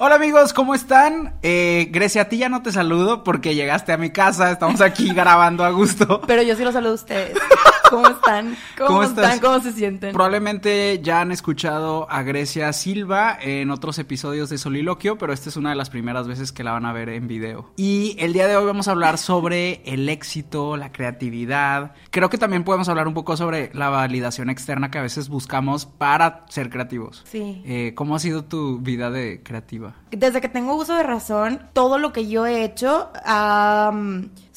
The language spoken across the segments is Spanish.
Hola amigos, ¿cómo están? Eh, Grecia, a ti ya no te saludo porque llegaste a mi casa, estamos aquí grabando a gusto. Pero yo sí los saludo a ustedes. ¿Cómo están? ¿Cómo, ¿Cómo están? estás? ¿Cómo se sienten? Probablemente ya han escuchado a Grecia Silva en otros episodios de Soliloquio, pero esta es una de las primeras veces que la van a ver en video. Y el día de hoy vamos a hablar sobre el éxito, la creatividad. Creo que también podemos hablar un poco sobre la validación externa que a veces buscamos para ser creativos. Sí. Eh, ¿Cómo ha sido tu vida de creativa? Desde que tengo uso de razón, todo lo que yo he hecho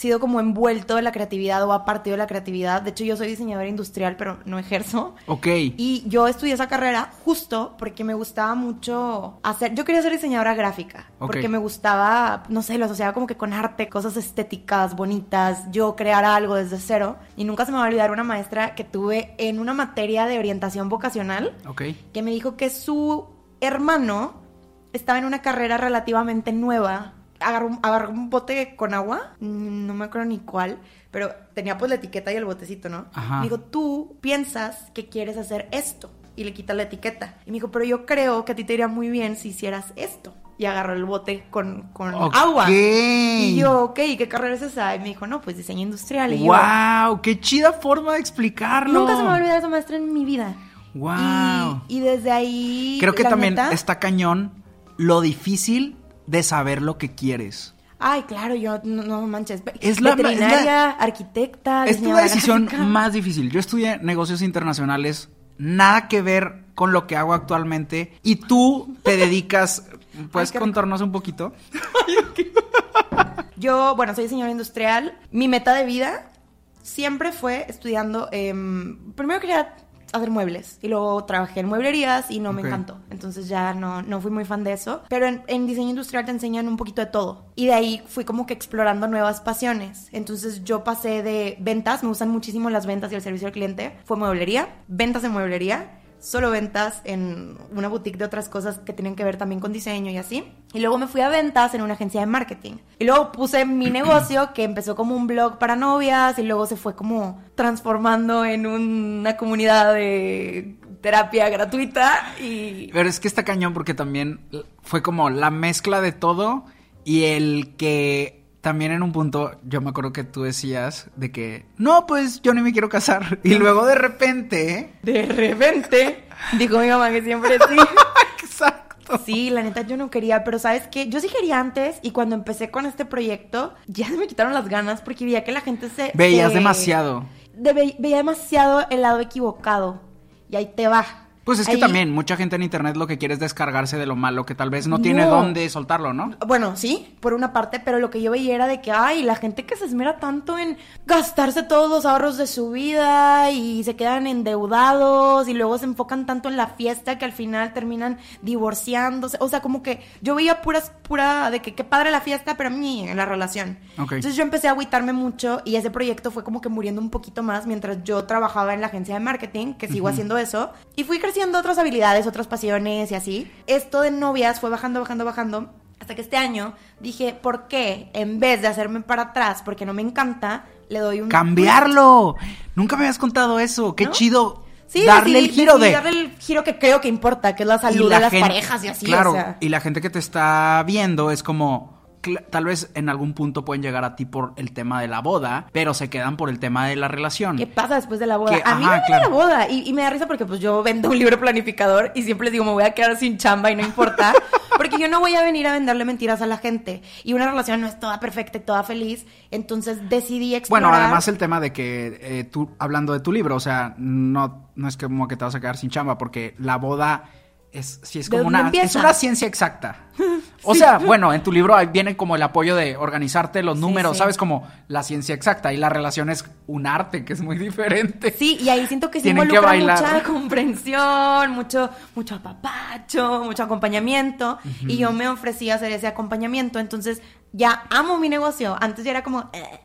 sido como envuelto en la creatividad o ha partido de la creatividad. De hecho, yo soy diseñadora industrial, pero no ejerzo. Ok. Y yo estudié esa carrera justo porque me gustaba mucho hacer. Yo quería ser diseñadora gráfica. Ok. Porque me gustaba, no sé, lo asociaba como que con arte, cosas estéticas, bonitas. Yo crear algo desde cero. Y nunca se me va a olvidar una maestra que tuve en una materia de orientación vocacional Ok. que me dijo que su hermano estaba en una carrera relativamente nueva. Agarró un, agarró un bote con agua, no me acuerdo ni cuál, pero tenía pues la etiqueta y el botecito, ¿no? Ajá. Me dijo, tú piensas que quieres hacer esto. Y le quita la etiqueta. Y me dijo, pero yo creo que a ti te iría muy bien si hicieras esto. Y agarró el bote con, con Ok. agua. Y yo, ok, ¿y qué carrera es esa? Y me dijo, no, pues diseño industrial. Y yo, ¡Wow! ¡Qué chida forma de explicarlo! nunca se me va a olvidar esa maestra en mi vida. ¡Wow! Y, y desde ahí. Creo que también neta- está cañón lo difícil de saber lo que quieres. Ay, claro, yo no, no manches. Es la- Veterinaria, es la- arquitecta. Es la decisión gráfica. más difícil. Yo estudié negocios internacionales, nada que ver con lo que hago actualmente. Y tú te dedicas. ¿Puedes Ay, contarnos un poquito? Yo, bueno, soy diseñadora industrial. Mi meta de vida siempre fue estudiando. em, primero quería hacer muebles y luego trabajé en mueblerías y no me Ok. encantó. Entonces ya no, no fui muy fan de eso. Pero en, en diseño industrial te enseñan un poquito de todo. Y de ahí fui como que explorando nuevas pasiones. Entonces yo pasé de ventas, me gustan muchísimo las ventas y el servicio al cliente. Fue mueblería, ventas de mueblería. Solo ventas en una boutique de otras cosas que tienen que ver también con diseño y así. Y luego me fui a ventas en una agencia de marketing. Y luego puse mi negocio que empezó como un blog para novias y luego se fue como transformando en una comunidad de terapia gratuita y... Pero es que está cañón porque también fue como la mezcla de todo y el que también en un punto yo me acuerdo que tú decías de que no, pues yo ni me quiero casar y luego de repente, De repente, dijo mi mamá que siempre sí. exacto. Sí, la neta yo no quería, pero ¿sabes qué? Yo sí quería antes y cuando empecé con este proyecto ya se me quitaron las ganas porque veía que la gente se... Veías se- demasiado. de- ve- veía demasiado el lado equivocado y ahí te va. Pues es que Ahí- también mucha gente en internet lo que quiere es descargarse de lo malo que tal vez no tiene No. dónde soltarlo, ¿no? Bueno, sí, por una parte, pero lo que yo veía era de que, ay, la gente que se esmera tanto en gastarse todos los ahorros de su vida y se quedan endeudados y luego se enfocan tanto en la fiesta que al final terminan divorciándose. O sea, como que yo veía puras, pura de que qué padre la fiesta, pero a mí en la relación. Entonces yo empecé a agüitarme mucho y ese proyecto fue como que muriendo un poquito más mientras yo trabajaba en la agencia de marketing, que sigo haciendo eso, y fui creciendo otras habilidades, otras pasiones y así. Esto de novias fue bajando, bajando, bajando. Hasta que este año dije, ¿por qué en vez de hacerme para atrás porque no me encanta, le doy un... Cambiarlo. Nunca me habías contado eso. Qué ¿No? chido. Sí, darle decidí- el giro de darle el giro que creo que importa, que es la salud la de las parejas y así, Claro, o sea. y la gente que te está viendo es como. Tal vez en algún punto pueden llegar a ti por el tema de la boda, pero se quedan por el tema de la relación. ¿Qué pasa después de la boda? Que- a mí ajá, me da claro. la boda y, y me da risa porque pues yo vendo un libro planificador y siempre les digo me voy a quedar sin chamba y no importa porque yo no voy a venir a venderle mentiras a la gente y una relación no es toda perfecta y toda feliz entonces decidí explorar Bueno, además el tema de que eh, tú, hablando de tu libro, o sea, no, no es como que te vas a quedar sin chamba, porque la boda es, sí es ¿De como una, es una ciencia exacta. O sea, bueno, en tu libro viene como el apoyo de organizarte los números, sí. ¿sabes? Como la ciencia exacta y la relación es un arte que es muy diferente. Sí, y ahí siento que se Tienen que involucra bailar. mucha comprensión, mucho, mucho apapacho, mucho acompañamiento. Y yo me ofrecí a hacer ese acompañamiento. Entonces, ya amo mi negocio. Antes ya era como, "Eh,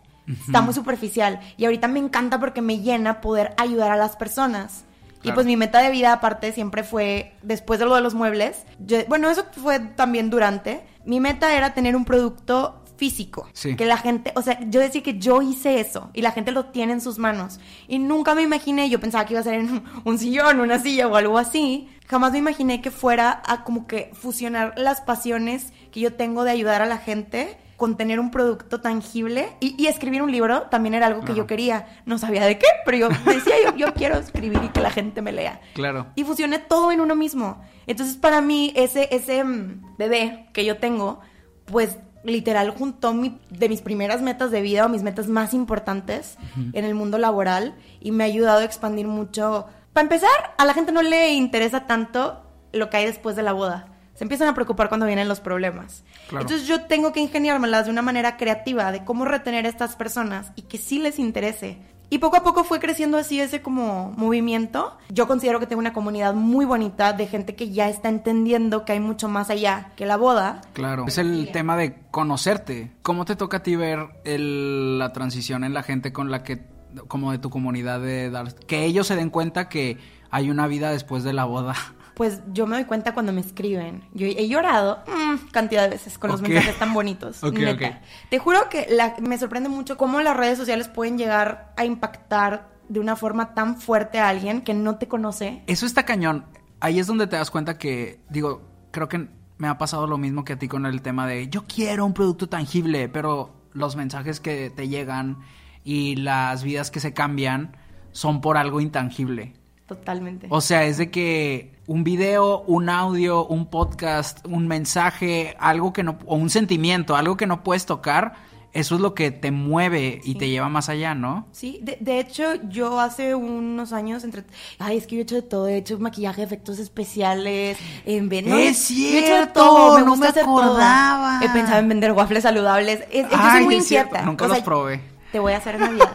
está muy superficial. Y ahorita me encanta porque me llena poder ayudar a las personas. Y pues mi meta de vida aparte siempre fue, después de lo de los muebles, yo- bueno, eso fue también durante, mi meta era tener un producto físico. Sí. Que la gente, o sea, yo decía que yo hice eso y la gente lo tiene en sus manos. Y nunca me imaginé, yo pensaba que iba a ser en un, un sillón, una silla o algo así. Jamás me imaginé que fuera a como que fusionar las pasiones que yo tengo de ayudar a la gente con tener un producto tangible y, y escribir un libro también era algo que yo quería. No sabía de qué, pero yo decía, yo, yo quiero escribir y que la gente me lea. Claro. Y fusioné todo en uno mismo. Entonces, para mí, ese, ese mm, bebé que yo tengo, pues literal juntó mi, de mis primeras metas de vida o mis metas más importantes en el mundo laboral y me ha ayudado a expandir mucho. Para empezar, a la gente no le interesa tanto lo que hay después de la boda. Se empiezan a preocupar cuando vienen los problemas. Claro. Entonces yo tengo que ingeniármelas de una manera creativa de cómo retener a estas personas y que sí les interese. Y poco a poco fue creciendo así ese como movimiento. Yo considero que tengo una comunidad muy bonita de gente que ya está entendiendo que hay mucho más allá que la boda. Claro. Es el tema de conocerte. ¿Cómo te toca a ti ver el- la transición en la gente con la que, como de tu comunidad, de dar, que ellos se den cuenta que hay una vida después de la boda? Pues yo me doy cuenta cuando me escriben. Yo he llorado mm, cantidad de veces con los mensajes tan bonitos. Neta. Te juro que la- me sorprende mucho cómo las redes sociales pueden llegar a impactar de una forma tan fuerte a alguien que no te conoce. Eso está cañón. Ahí es donde te das cuenta que, digo, creo que me ha pasado lo mismo que a ti con el tema de yo quiero un producto tangible, pero los mensajes que te llegan y las vidas que se cambian son por algo intangible. Totalmente. O sea, es de que un video, un audio, un podcast, un mensaje, algo que no, o un sentimiento, algo que no puedes tocar, eso es lo que te mueve y Sí. te lleva más allá, ¿no? Sí, de, de hecho, yo hace unos años entre... Ay, es que yo he hecho de todo, he hecho maquillaje, efectos especiales, en ven- no, ¡Es yo he hecho de cierto! todo, No gusta me hacer todo. acordaba. He pensado en vender waffles saludables. Es- yo Ay, soy muy cierto, incierta. nunca O sea, los probé. Te voy a hacer en Navidad.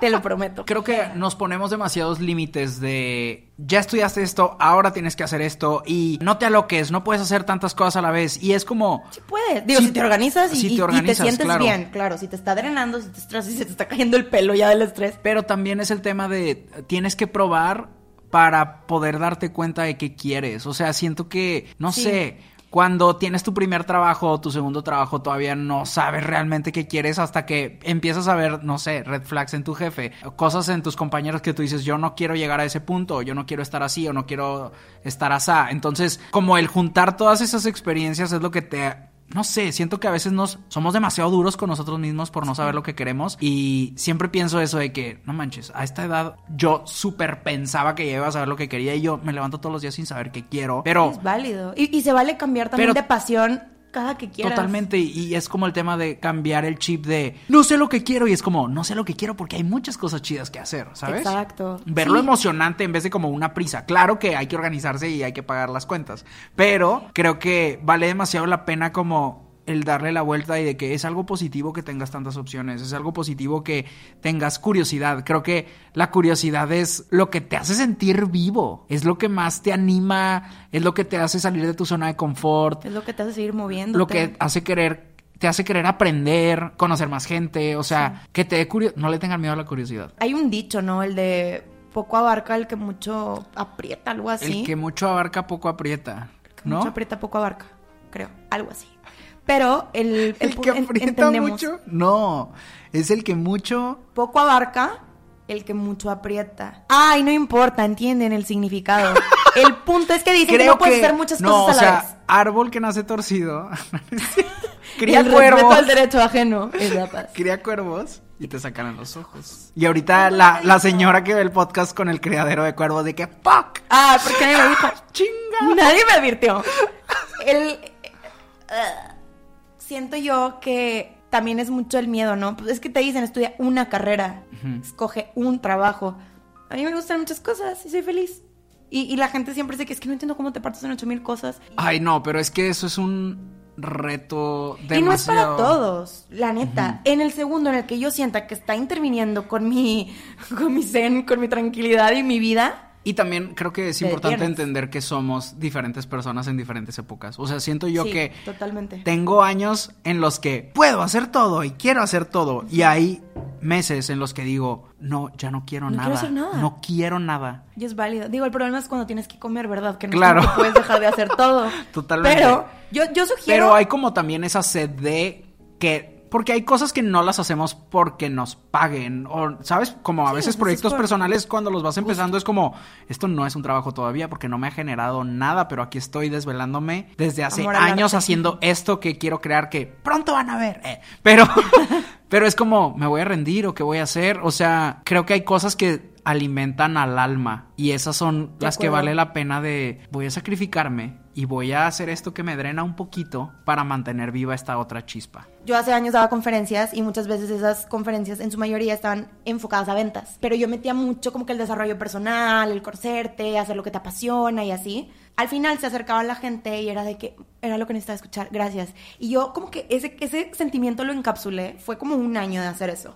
Te lo prometo. Creo que nos ponemos demasiados límites de ya estudiaste esto, ahora tienes que hacer esto y no te aloques, no puedes hacer tantas cosas a la vez y es como Sí puedes. Digo, si te organizas y, si te y- y organizas, te sientes claro. bien, claro. Si te está drenando, si te estresas, si se te está cayendo el pelo ya del estrés. pero también es el tema de tienes que probar para poder darte cuenta de qué quieres. O sea, siento que, no Sí. sé, cuando tienes tu primer trabajo o tu segundo trabajo, todavía no sabes realmente qué quieres hasta que empiezas a ver, no sé, red flags en tu jefe, cosas en tus compañeros que tú dices, yo no quiero llegar a ese punto, yo no quiero estar así o no quiero estar asá. Entonces, como el juntar todas esas experiencias es lo que te no sé, siento que a veces nos somos demasiado duros con nosotros mismos por no saber lo que queremos y siempre pienso eso de que, no manches, a esta edad yo súper pensaba que ya iba a saber lo que quería y yo me levanto todos los días sin saber qué quiero, pero Es válido. Y, y se vale cambiar también Pero- de pasión cada que quieras. totalmente y, es como el tema de cambiar el chip de no sé lo que quiero y es como, no sé lo que quiero porque hay muchas cosas chidas que hacer, ¿sabes? Exacto. Verlo Sí. emocionante en vez de como una prisa. Claro que hay que organizarse y hay que pagar las cuentas, pero creo que vale demasiado la pena como el darle la vuelta y de que es algo positivo que tengas tantas opciones, es algo positivo que tengas curiosidad. Creo que la curiosidad es lo que te hace sentir vivo, es lo que más te anima, es lo que te hace salir de tu zona de confort, Es lo que te hace seguir moviendo. lo que hace querer te hace querer aprender, conocer más gente, o sea, que te dé curiosidad, no le tengan miedo a la curiosidad. Hay un dicho, ¿no? El de poco abarca el que mucho aprieta, algo así. El que mucho abarca poco aprieta, Que ¿no? Mucho aprieta, poco abarca, creo. Algo así. Pero el, el, El que aprieta mucho, no, es el que mucho Poco abarca el que mucho aprieta. Ay, no importa, entienden el significado. el punto es que dicen que no puedes hacer muchas no, cosas a o la sea, vez. árbol que nace torcido. Y Cría el respeto cuervos. al derecho ajeno es la paz. Cría cuervos y te sacan los ojos. Y ahorita la, la señora que ve el podcast con el criadero de cuervos de que fuck, Ah, porque nadie me dijo. chinga. Nadie me advirtió. El, eh, siento yo que también es mucho el miedo, ¿no? Pues es que te dicen, estudia una carrera, escoge un trabajo. A mí me gustan muchas cosas y soy feliz. Y, y la gente siempre dice que es que no entiendo cómo te partes en ocho mil cosas. Ay, no, pero es que eso es un reto Y no es para demasiado. todos, la neta. En el segundo en el que yo sienta que está interviniendo con mi, con mi zen, con mi tranquilidad y mi vida, Y también creo que es Te importante entender que somos diferentes personas en diferentes épocas. O sea, siento yo Sí, que totalmente. tengo años en los que puedo hacer todo y quiero hacer todo. Y hay meses en los que digo, no, ya no quiero No nada. quiero hacer nada. No quiero nada. y es válido. Digo, el problema es cuando tienes que comer, ¿verdad? Que no Claro. que puedes dejar de hacer todo. Totalmente. Pero yo, yo sugiero... Pero hay como también esa sed de que... Porque hay cosas que no las hacemos porque nos paguen. O, ¿sabes? Como a Sí, veces proyectos por- personales cuando los vas empezando es como, esto no es un trabajo todavía porque no me ha generado nada, pero aquí estoy desvelándome desde hace Amor años haciendo esto que quiero crear que pronto van a ver. eh. Pero, pero es como, ¿me voy a rendir o qué voy a hacer? O sea, creo que hay cosas que alimentan al alma y esas son De las que vale la pena de voy a sacrificarme y voy a hacer esto que me drena un poquito para mantener viva esta otra chispa. Yo hace años daba conferencias y muchas veces esas conferencias en su mayoría estaban enfocadas a ventas. Pero yo metía mucho como que el desarrollo personal, el conocerte, hacer lo que te apasiona y así. Al final se acercaba la gente y era de que era lo que necesitaba escuchar, gracias. Y yo como que ese, ese sentimiento lo encapsulé, fue como un año de hacer eso.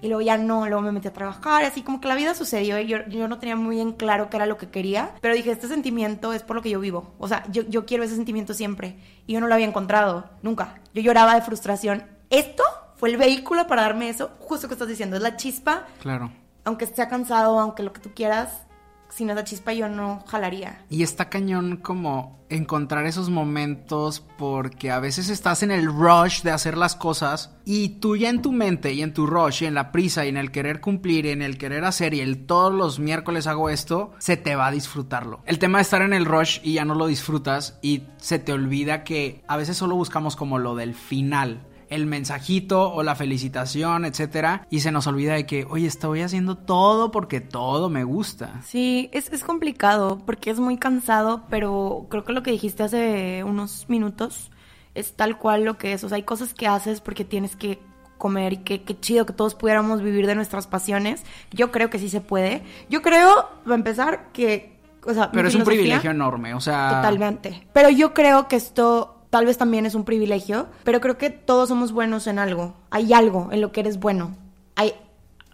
Y luego ya no, luego me metí a trabajar, así como que la vida sucedió y yo, yo no tenía muy bien claro qué era lo que quería. Pero dije, este sentimiento es por lo que yo vivo. O sea, yo, yo quiero ese sentimiento siempre. Y yo no lo había encontrado, nunca. Yo lloraba de frustración. Esto fue el vehículo para darme eso, justo que estás diciendo, es la chispa, Claro. aunque sea cansado, aunque lo que tú quieras, sin esa chispa yo no jalaría. Y está cañón como encontrar esos momentos porque a veces estás en el rush de hacer las cosas y tú ya en tu mente y en tu rush y en la prisa y en el querer cumplir y en el querer hacer y el todos los miércoles hago esto, se te va a disfrutarlo. El tema de estar en el rush y ya no lo disfrutas y se te olvida que a veces solo buscamos como lo del final el mensajito o la felicitación, etcétera, y se nos olvida de que, oye, estoy haciendo todo porque todo me gusta. Sí, es, es complicado porque es muy cansado, pero creo que lo que dijiste hace unos minutos es tal cual lo que es. O sea, hay cosas que haces porque tienes que comer y que, qué chido que todos pudiéramos vivir de nuestras pasiones. Yo creo que sí se puede. Yo creo, para empezar, que... O sea, Pero es un privilegio enorme, o sea... Totalmente. Pero yo creo que esto tal vez también es un privilegio, pero creo que todos somos buenos en algo. Hay algo en lo que eres bueno. Hay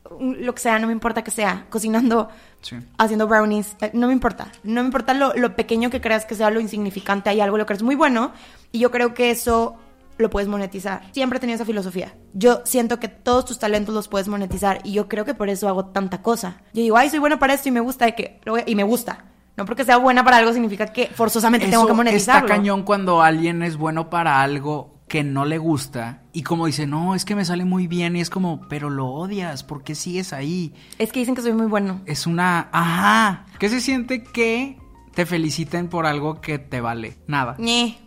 un- lo que sea, no me importa que sea, cocinando, Sí. haciendo brownies, eh, no me importa. No me importa lo, lo pequeño que creas que sea, lo insignificante, hay algo en lo que eres muy bueno y yo creo que eso lo puedes monetizar. Siempre he tenido esa filosofía. Yo siento que todos tus talentos los puedes monetizar y yo creo que por eso hago tanta cosa. Yo digo, ay, soy buena para esto y me gusta de que y me gusta. No porque sea buena para algo significa que forzosamente tengo que monetizarlo. está cañón cuando alguien es bueno para algo que no le gusta y como dice, no, es que me sale muy bien y es como, pero lo odias, ¿por qué sigues ahí? Es que dicen que soy muy bueno. Es una, ajá, ¿qué se siente que te feliciten por algo que te vale? Nada. Ñe.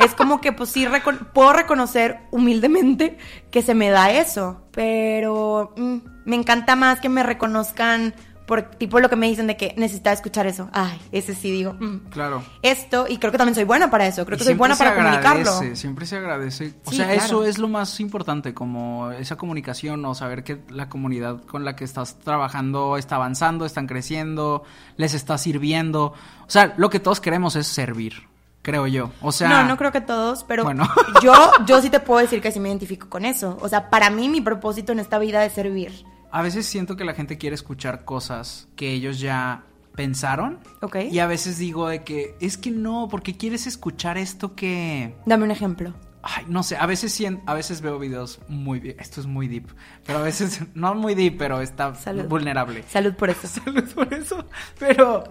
es como que pues sí recon- puedo reconocer humildemente que se me da eso, pero mm, me encanta más que me reconozcan por tipo lo que me dicen de que necesitaba escuchar eso. Ay, ese sí digo. mm. Claro. Esto, y creo que también soy buena para eso, creo Y que soy buena para comunicarlo. Siempre se agradece. O Sí, sea, claro. eso es lo más importante, como esa comunicación o saber que la comunidad con la que estás trabajando está avanzando, están creciendo, les está sirviendo. O sea, lo que todos queremos es servir, creo yo. O sea, no, no creo que todos, pero Bueno. yo, yo sí te puedo decir que sí me identifico con eso. O sea, para mí mi propósito en esta vida es servir. A veces siento que la gente quiere escuchar cosas que ellos ya pensaron. ¿Ok? Y a veces digo de que es que no, porque quieres escuchar esto que Dame un ejemplo. Ay, no sé, a veces a veces veo videos muy esto es muy deep, pero a veces no muy deep, pero está Salud. vulnerable. Salud por eso. Salud por eso. Pero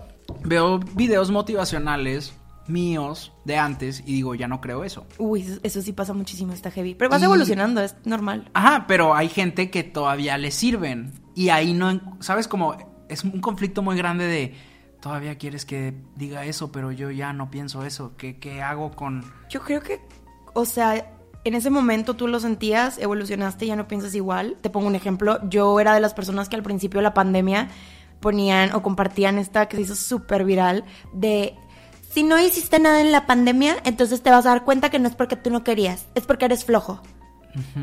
veo videos motivacionales míos de antes y digo, ya no creo eso. Uy, eso, sí pasa muchísimo, está heavy. Pero vas Y- evolucionando, es normal. Ajá, pero hay gente que todavía le sirven y ahí no, sabes como es un conflicto muy grande de todavía quieres que diga eso, pero yo ya no pienso eso. ¿Qué, qué hago con Yo creo que, o sea, en ese momento tú lo sentías, evolucionaste, ya no piensas igual. Te pongo un ejemplo. Yo era de las personas que al principio de la pandemia ponían o compartían esta que se hizo súper viral de si no hiciste nada en la pandemia, entonces te vas a dar cuenta que no es porque tú no querías, es porque eres flojo.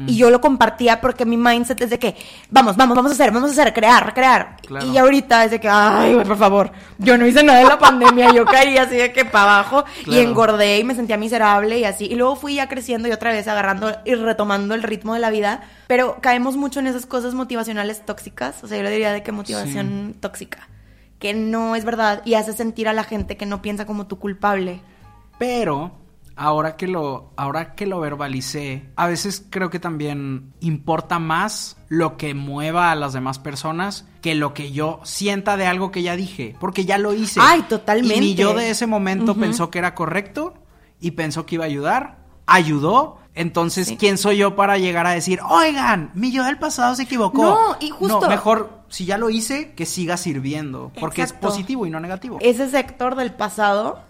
Y yo lo compartía porque mi mindset es de que, vamos, vamos, vamos a hacer, vamos a hacer, crear, crear. Claro. Y ahorita es de que, ay, por favor, yo no hice nada en la pandemia, yo caí así de que para abajo y engordé y me sentía miserable y así. Y luego fui ya creciendo y otra vez agarrando y retomando el ritmo de la vida. Pero caemos mucho en esas cosas motivacionales tóxicas. O sea, yo le diría de que motivación tóxica. Que no es verdad y hace sentir a la gente que no piensa como tú culpable. Pero ahora que lo ahora que lo verbalicé, a veces creo que también importa más lo que mueva a las demás personas que lo que yo sienta de algo que ya dije, porque ya lo hice. Ay, totalmente. Y mi yo de ese momento pensó que era correcto y pensó que iba a ayudar, ayudó. Entonces, Sí. ¿quién soy yo para llegar a decir, oigan, mi yo del pasado se equivocó? No, y justo- No, mejor, si ya lo hice, que siga sirviendo. Porque Exacto. es positivo y no negativo. Ese es Héctor del pasado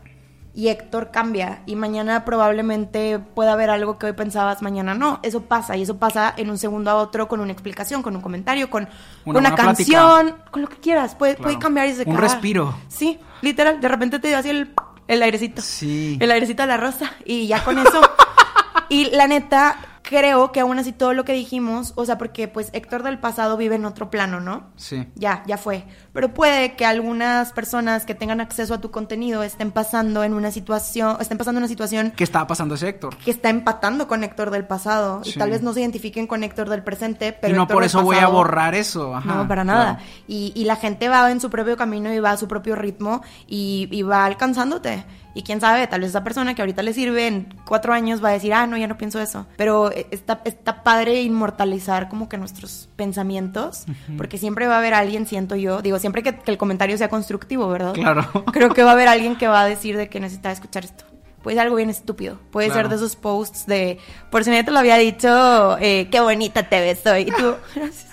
y Héctor cambia y mañana probablemente pueda haber algo que hoy pensabas, mañana no. Eso pasa y eso pasa en un segundo a otro con una explicación, con un comentario, con Una canción, con lo que quieras. Puede, Claro. puede cambiar y se Un respiro. Sí, literal. De repente te dio así el, el airecito. Sí. El airecito de la rosa y ya con eso. y la neta, creo que aún así todo lo que dijimos, o sea, porque pues Héctor del pasado vive en otro plano, ¿no? Sí. Ya, ya fue. Pero puede que algunas personas que tengan acceso a tu contenido estén pasando en una situación, estén pasando una situación ¿Qué estaba pasando ese Héctor? que está empatando con Héctor del pasado y tal vez no se identifiquen con Héctor del presente, pero y no Héctor por eso voy a borrar eso. Ajá, no, para nada. claro. Y, y la gente va en su propio camino y va a su propio ritmo y, y va alcanzándote. Y quién sabe, tal vez esa persona que ahorita le sirve en cuatro años va a decir, ah, no, ya no pienso eso. Pero eh, está, está padre inmortalizar como que nuestros pensamientos, porque siempre va a haber alguien, siento yo, digo, siempre que, que el comentario sea constructivo, ¿verdad? Claro. Creo que va a haber alguien que va a decir de que necesita escuchar esto. Puede ser algo bien estúpido. Puede Claro. ser de esos posts de, por si nadie te lo había dicho, eh, qué bonita te ves hoy. Y tú, gracias.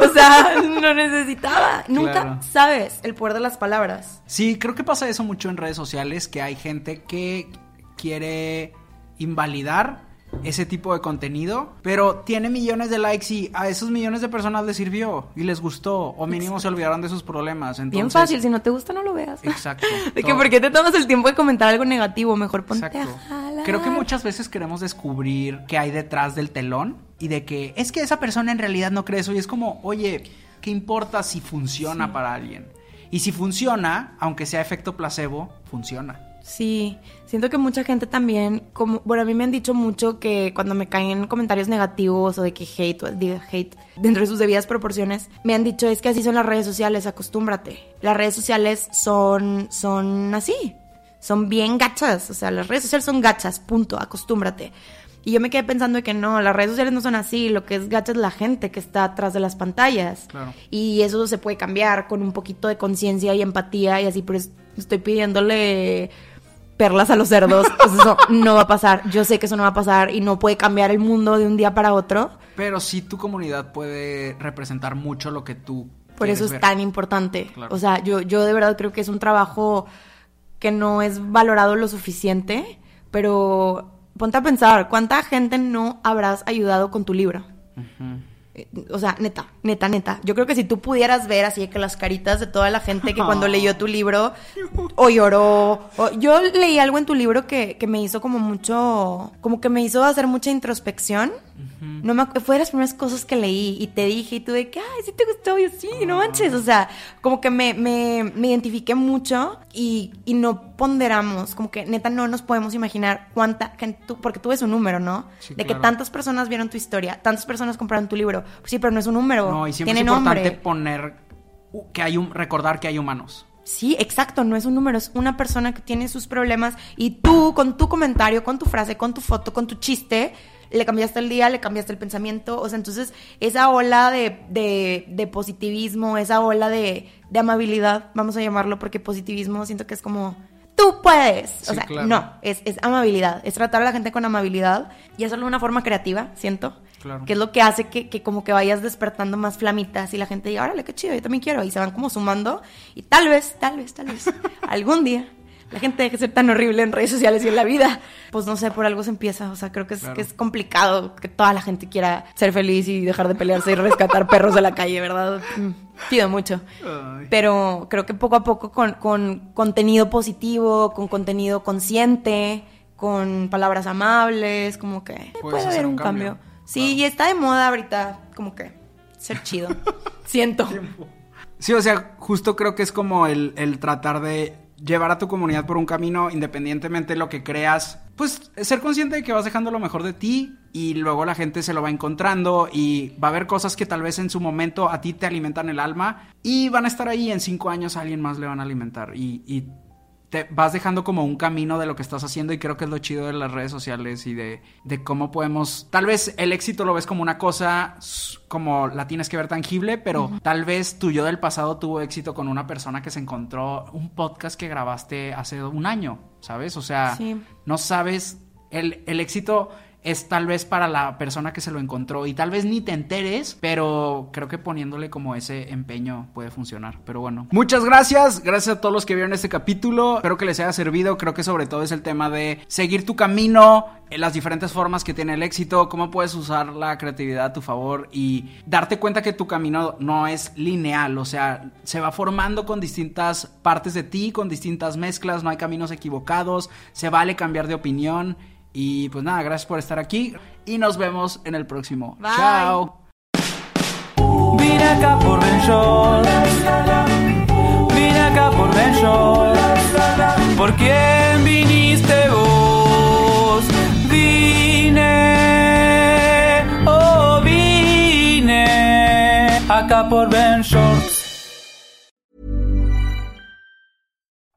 O sea, no necesitaba. Nunca Claro. sabes el poder de las palabras. Sí, creo que pasa eso mucho en redes sociales, que hay gente que quiere invalidar ese tipo de contenido, pero tiene millones de likes y a esos millones de personas les sirvió y les gustó, o mínimo se olvidaron de sus problemas. Entonces, Bien fácil. Si no te gusta, no lo veas. Exacto. De que. ¿por qué te tomas el tiempo de comentar algo negativo? Mejor ponte Exacto. a jalar. Creo que muchas veces queremos descubrir qué hay detrás del telón y de que es que esa persona en realidad no cree eso y es como, oye, ¿qué importa si funciona para alguien? Y si funciona, aunque sea efecto placebo, funciona. Sí, siento que mucha gente también, como, bueno, a mí me han dicho mucho que cuando me caen comentarios negativos o de que hate, o diga hate, dentro de sus debidas proporciones, me han dicho es que así son las redes sociales, acostúmbrate. Las redes sociales son, son así, son bien gachas, o sea, las redes sociales son gachas, punto, acostúmbrate. Y yo me quedé pensando de que no, las redes sociales no son así, lo que es gacha es la gente que está atrás de las pantallas. Claro. Y eso se puede cambiar con un poquito de conciencia y empatía y así, pero es- estoy pidiéndole perlas a los cerdos, pues eso no va a pasar. Yo sé que eso no va a pasar y no puede cambiar el mundo de un día para otro. Pero sí tu comunidad puede representar mucho lo que tú Por eso es ver. tan importante. Claro. O sea, yo, yo de verdad creo que es un trabajo que no es valorado lo suficiente, pero ponte a pensar, ¿cuánta gente no habrás ayudado con tu libro? O sea, neta, neta, neta. Yo creo que si tú pudieras ver así que las caritas de toda la gente que cuando leyó tu libro o lloró. o- yo leí algo en tu libro que, que me hizo como mucho, como que me hizo hacer mucha introspección. No me, fue de las primeras cosas que leí y te dije y tú de que, ay, sí te gustó, y yo sí, no manches. O sea, como que me, me, me identifiqué mucho y, y no ponderamos, como que neta no nos podemos imaginar cuánta gente, tú- porque tú ves un número, ¿no? Sí, de que tantas personas vieron tu historia, tantas personas compraron tu libro. Pues sí, pero no es un número. No, y siempre tiene es importante nombre. poner que hay un recordar que hay humanos. Sí, exacto, no es un número, es una persona que tiene sus problemas y tú con tu comentario, con tu frase, con tu foto, con tu chiste, le cambiaste el día, le cambiaste el pensamiento, o sea, entonces esa ola de, de, de positivismo, esa ola de, de amabilidad, vamos a llamarlo, porque positivismo siento que es como, tú puedes, o sea, claro. no, es, es amabilidad, es tratar a la gente con amabilidad y hacerlo de una forma creativa, siento. Claro. Que es lo que hace que, que como que vayas despertando más flamitas y la gente diga, órale, qué chido, yo también quiero. Y se van como sumando. Y tal vez, tal vez, tal vez, algún día la gente deje de ser tan horrible en redes sociales y en la vida. Pues no sé, por algo se empieza. O sea, creo que es, Claro. que es complicado que toda la gente quiera ser feliz y dejar de pelearse y rescatar perros de la calle, ¿verdad? Mm, Pido mucho. Ay. Pero creo que poco a poco con, con contenido positivo, con contenido consciente, con palabras amables, como que eh, puede haber un cambio. cambio. Sí, y está de moda ahorita, como que ser chido. Siento. Sí, o sea, justo creo que es como el, el tratar de llevar a tu comunidad por un camino independientemente de lo que creas. Pues ser consciente de que vas dejando lo mejor de ti y luego la gente se lo va encontrando y va a haber cosas que tal vez en su momento a ti te alimentan el alma y van a estar ahí en cinco años a alguien más le van a alimentar y, y te vas dejando como un camino de lo que estás haciendo y creo que es lo chido de las redes sociales y de, de cómo podemos, tal vez el éxito lo ves como una cosa como la tienes que ver tangible, pero tal vez tu yo del pasado tuvo éxito con una persona que se encontró un podcast que grabaste hace un año, ¿sabes? O sea, Sí. no sabes, el, el éxito es tal vez para la persona que se lo encontró y tal vez ni te enteres, pero creo que poniéndole como ese empeño puede funcionar. Pero bueno, muchas gracias, gracias a todos los que vieron este capítulo, espero que les haya servido, creo que sobre todo es el tema de seguir tu camino, en las diferentes formas que tiene el éxito, cómo puedes usar la creatividad a tu favor y darte cuenta que tu camino no es lineal, o sea, se va formando con distintas partes de ti, con distintas mezclas, no hay caminos equivocados, se vale cambiar de opinión. Y pues nada, gracias por estar aquí y nos vemos en el próximo. Bye. Chao. Vine acá por Ben Short. Vine acá por Ben Short. ¿Por quién viniste vos? Vine, oh vine acá por Ben Shorts.